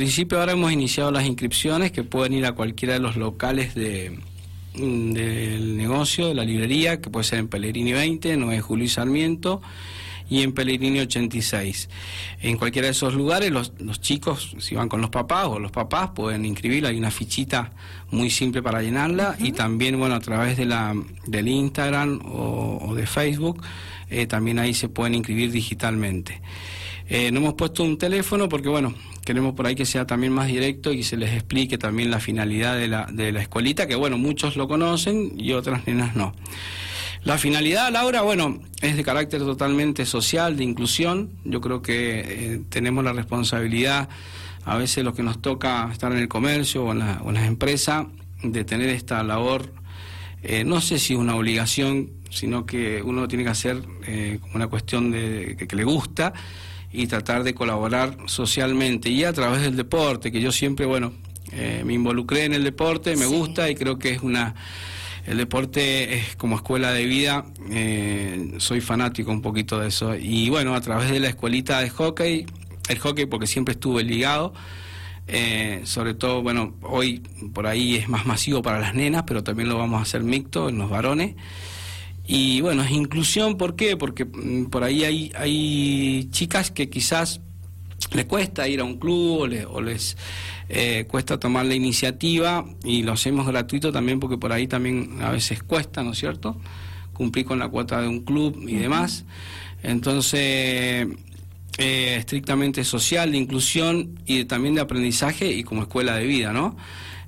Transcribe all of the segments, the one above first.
En principio ahora hemos iniciado las inscripciones que pueden ir a cualquiera de los locales de, mm, del negocio, de la librería, que puede ser en Pellegrini 20, 9 Julio y Sarmiento y en Pellegrini 86. En cualquiera de esos lugares los, los, chicos, si van con los papás o los papás, pueden inscribirla, hay una fichita muy simple para llenarla y también, bueno, a través de la, del Instagram o, de Facebook, eh, también ahí se pueden inscribir digitalmente. Eh, no hemos puesto un teléfono porque, bueno, queremos por ahí que sea también más directo y se les explique también la finalidad de la, de la escuelita, que, bueno, muchos lo conocen y otras nenas no. La finalidad, Laura, bueno, es de carácter totalmente social, de inclusión. Yo creo que eh, tenemos la responsabilidad, a veces lo que nos toca estar en el comercio o en, las empresas, de tener esta labor, eh, no sé si es una obligación, sino que uno tiene que hacer eh, una cuestión de que, le gusta y tratar de colaborar socialmente y a través del deporte, que yo siempre, bueno, me involucré en el deporte, me gusta y creo que es una el deporte es como escuela de vida, eh, soy fanático un poquito de eso. Y bueno, a través de la escuelita de hockey, el hockey porque siempre estuve ligado, eh, sobre todo, bueno, hoy por ahí es más masivo para las nenas, pero también lo vamos a hacer mixto en los varones. Y bueno, es inclusión, ¿por qué? Porque mm, por ahí hay, hay chicas que quizás les cuesta ir a un club o, les eh, cuesta tomar la iniciativa y lo hacemos gratuito también porque por ahí también a veces cuesta, ¿no es cierto? Cumplir con la cuota de un club y demás. Entonces, eh, estrictamente social, de inclusión y también de aprendizaje y como escuela de vida, ¿no?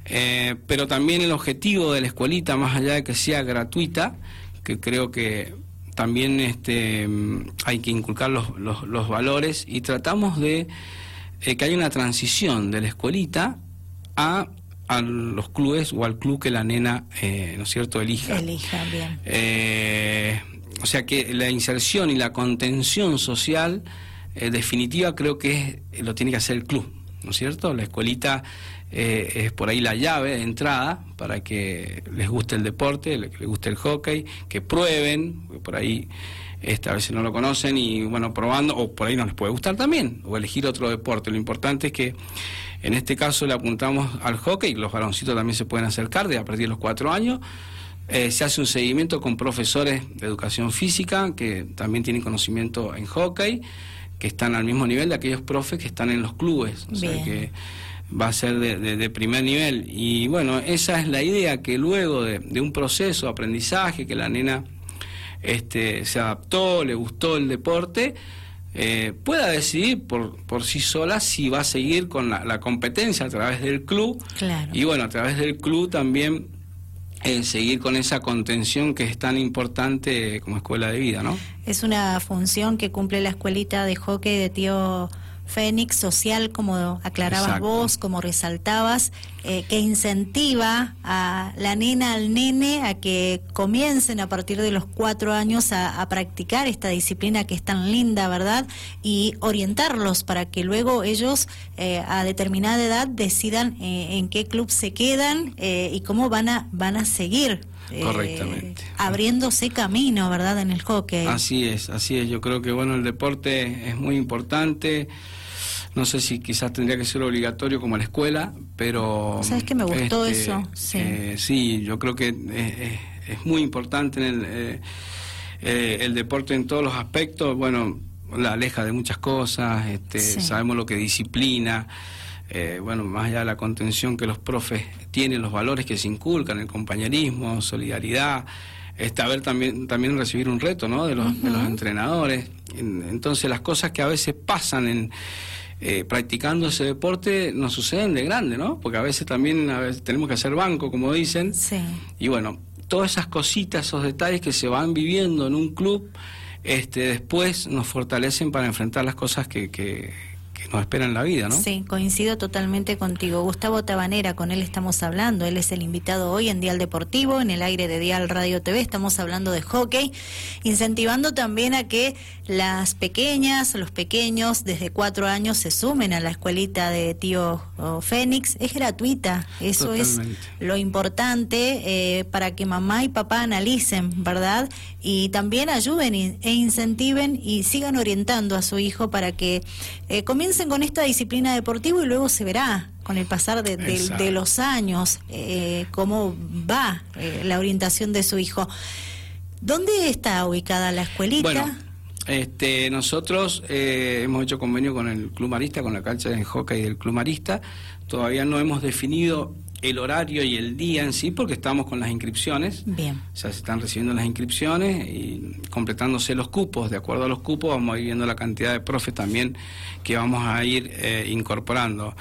Eh, pero también el objetivo de la escuelita, más allá de que sea gratuita, que creo que también este, hay que inculcar los, los, valores y tratamos de eh, que haya una transición de la escuelita a, a, los clubes o al club que la nena, eh, ¿no es cierto?, elija. Elija, bien. Eh, o sea que la inserción y la contención social definitiva creo que lo tiene que hacer el club, ¿no es cierto? La escuelita eh, es por ahí la llave de entrada para que les guste el deporte, les guste el hockey, que prueben, por ahí este, a veces no lo conocen y bueno, probando, o por ahí no les puede gustar también, o elegir otro deporte. Lo importante es que en este caso le apuntamos al hockey, los varoncitos también se pueden acercar de a partir de los cuatro años. Eh, se hace un seguimiento con profesores de educación física que también tienen conocimiento en hockey, que están al mismo nivel de aquellos profes que están en los clubes. O sea que va a ser de, primer nivel. Y bueno, esa es la idea, que luego de, un proceso de aprendizaje, que la nena este, se adaptó, le gustó el deporte, eh, pueda decidir por, por sí sola si va a seguir con la, competencia a través del club. Y bueno, a través del club también eh, seguir con esa contención que es tan importante como escuela de vida, ¿no? Es una función que cumple la escuelita de hockey de tío Fénix social, como aclarabas vos, como resaltabas, eh, que incentiva a la nena, al nene, a que comiencen a partir de los cuatro años a, practicar esta disciplina que es tan linda, ¿verdad? Y orientarlos para que luego ellos eh, a determinada edad decidan eh, en qué club se quedan y cómo van a, van a seguir Correctamente. abriéndose camino, ¿verdad? En el hockey. Así es, así es. Yo creo que bueno, el deporte es muy importante. No sé si quizás tendría que ser obligatorio como la escuela, pero... ¿Sabes que me gustó este, eso? Sí. Eh, sí, yo creo que es, muy importante en el, eh, eh, el deporte en todos los aspectos. Bueno, la aleja de muchas cosas, este, sabemos lo que disciplina. bueno, más allá de la contención que los profes tienen, los valores que se inculcan, el compañerismo, solidaridad, este, ver también, también recibir un reto ¿no? de, los, de los entrenadores. Entonces las cosas que a veces pasan en, eh, practicando ese deporte nos suceden de grande, ¿no? Porque a veces también a veces tenemos que hacer banco, como dicen. Sí. Y bueno, todas esas cositas, esos detalles que se van viviendo en un club, este, después nos fortalecen para enfrentar las cosas que, que nos espera en la vida, ¿no? Sí, coincido totalmente contigo. Gustavo Tabanera, con él estamos hablando. Él es el invitado hoy en Dial Deportivo, en el aire de Dial Radio TV. Estamos hablando de hockey, incentivando también a que las pequeñas, los pequeños, desde cuatro años se sumen a la escuelita de tío Fénix. Es gratuita, eso es lo importante eh, para que mamá y papá analicen, ¿verdad? Y también ayuden e incentiven y sigan orientando a su hijo para que eh, comience comiencen con esta disciplina deportiva y luego se verá con el pasar de, los años eh, cómo va eh, la orientación de su hijo. ¿Dónde está ubicada la escuelita? Bueno, este, nosotros eh, hemos hecho convenio con el Club Marista, con la cancha de hockey del Club Marista. Todavía no hemos definido el horario y el día en sí porque estamos con las inscripciones. Bien. O sea, se están recibiendo las inscripciones y completándose los cupos. De acuerdo a los cupos vamos a ir viendo la cantidad de profes también que vamos a ir eh, incorporando.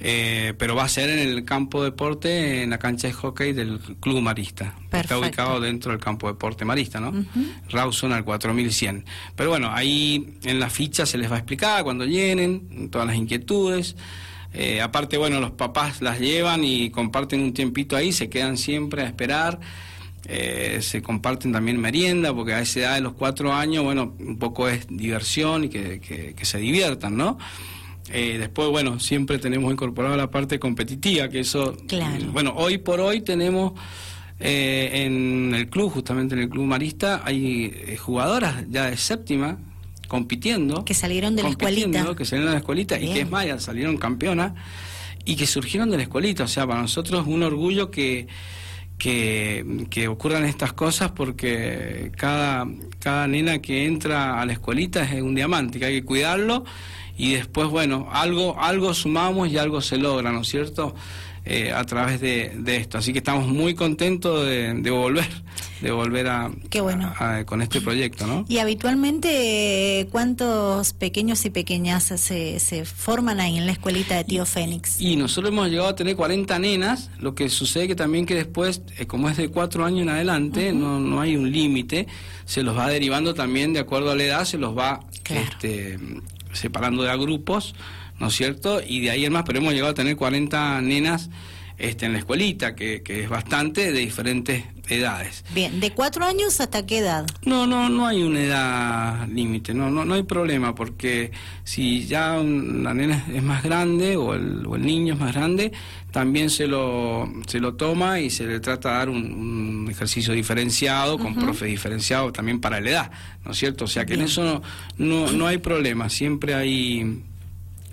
Eh, pero va a ser en el campo de deporte, en la cancha de hockey del Club Marista. Está ubicado dentro del campo de deporte Marista, ¿no? Rawson al 4100. Pero bueno, ahí en la ficha se les va a explicar cuando llenen, todas las inquietudes. Eh, aparte, bueno, los papás las llevan y comparten un tiempito ahí, se quedan siempre a esperar. Eh, se comparten también merienda, porque a esa edad de los cuatro años, bueno, un poco es diversión y que, que se diviertan, ¿no? Eh, después, bueno, siempre tenemos incorporado la parte competitiva, que eso, claro. bueno, hoy por hoy tenemos eh, en el club, justamente en el club marista, hay eh, jugadoras ya de séptima compitiendo. Que salieron de la escuelita. Que salieron de la escuelita y que es Maya, salieron campeonas y que surgieron de la escuelita. O sea, para nosotros es un orgullo que, que, que ocurran estas cosas porque cada, cada nena que entra a la escuelita es un diamante, que hay que cuidarlo y después, bueno, algo, algo sumamos y algo se logra, ¿no es cierto? Eh, a través de, esto. Así que estamos muy contentos de, volver, de volver a, Qué bueno. con este proyecto, ¿no? Y habitualmente, ¿cuántos pequeños y pequeñas se, se forman ahí en la escuelita de Tío Fénix? Y nosotros hemos llegado a tener 40 nenas, lo que sucede que también que después, eh, como es de 4 años en adelante, no, no hay un límite, se los va derivando también de acuerdo a la edad, se los va este, separando de a grupos, ¿no es cierto? Y de ahí en más, pero hemos llegado a tener 40 nenas este, en la escuelita, que, que es bastante de diferentes edades. Bien, ¿de cuatro años hasta qué edad? No, no, no hay una edad límite, no, no, no hay problema, porque si ya la nena es más grande o el, o el niño es más grande, también se lo, se lo toma y se le trata de dar un, ejercicio diferenciado, con profe diferenciado también para la edad, ¿no es cierto? O sea que en eso no, no, no hay problema, siempre hay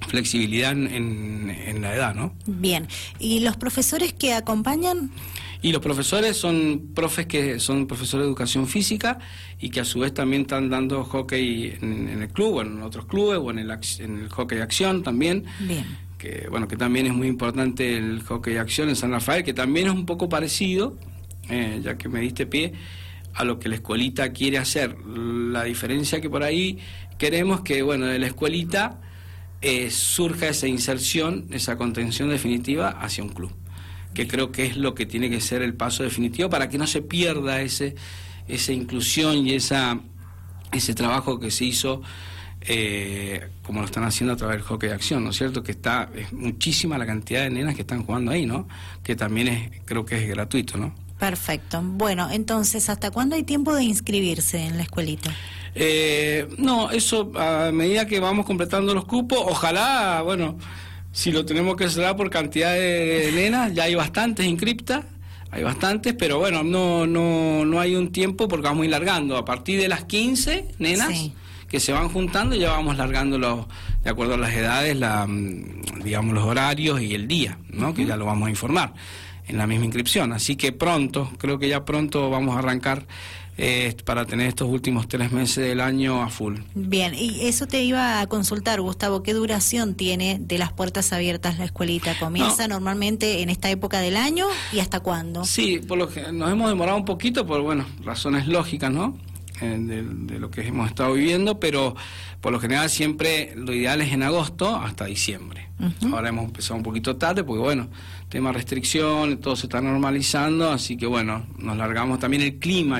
flexibilidad en, en, la edad, ¿no? Bien. ¿Y los profesores que acompañan? Y los profesores son profes que son profesores de educación física y que a su vez también están dando hockey en, el club o en otros clubes o en el, en el hockey de acción también. Bien. Que, bueno, que también es muy importante el hockey de acción en San Rafael, que también es un poco parecido, eh, ya que me diste pie, a lo que la escuelita quiere hacer. La diferencia que por ahí queremos que, bueno, de la escuelita eh, surja esa inserción, esa contención definitiva hacia un club, que creo que es lo que tiene que ser el paso definitivo para que no se pierda ese, esa inclusión y esa, ese trabajo que se hizo. Eh, como lo están haciendo a través del hockey de acción, ¿no es cierto? Que está es muchísima la cantidad de nenas que están jugando ahí, ¿no? Que también es, creo que es gratuito, ¿no? Perfecto. Bueno, entonces, ¿hasta cuándo hay tiempo de inscribirse en la escuelita? Eh, no, eso a medida que vamos completando los cupos, ojalá, bueno, si lo tenemos que cerrar por cantidad de nenas, ya hay bastantes inscriptas, hay bastantes, pero bueno, no, no, no hay un tiempo porque vamos a ir largando. A partir de las 15 nenas que se van juntando, ya vamos largando los, de acuerdo a las edades, la, mm, digamos, los horarios y el día, ¿no? Que ya lo vamos a informar en la misma inscripción. Así que pronto, creo que ya pronto vamos a arrancar eh, para tener estos últimos tres meses del año a full. Bien, y eso te iba a consultar, Gustavo, ¿qué duración tiene de las puertas abiertas la escuelita? ¿Comienza normalmente en esta época del año y hasta cuándo? Sí, por lo que nos hemos demorado un poquito por, bueno, razones lógicas, ¿no? Eh, de, lo que hemos estado viviendo, pero por lo general siempre lo ideal es en agosto hasta diciembre. Ahora hemos empezado un poquito tarde porque, bueno, tema restricción, todo se está normalizando, así que, bueno, nos largamos también el clima.